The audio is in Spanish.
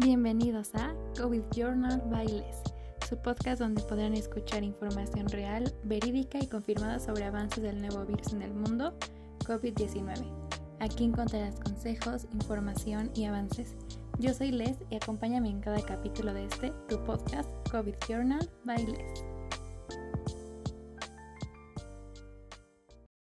Bienvenidos a COVID Journal Bailes, su podcast donde podrán escuchar información real, verídica y confirmada sobre avances del nuevo virus en el mundo, COVID-19. Aquí encontrarás consejos, información y avances. Yo soy Les y acompáñame en cada capítulo de este, tu podcast COVID Journal Bailes.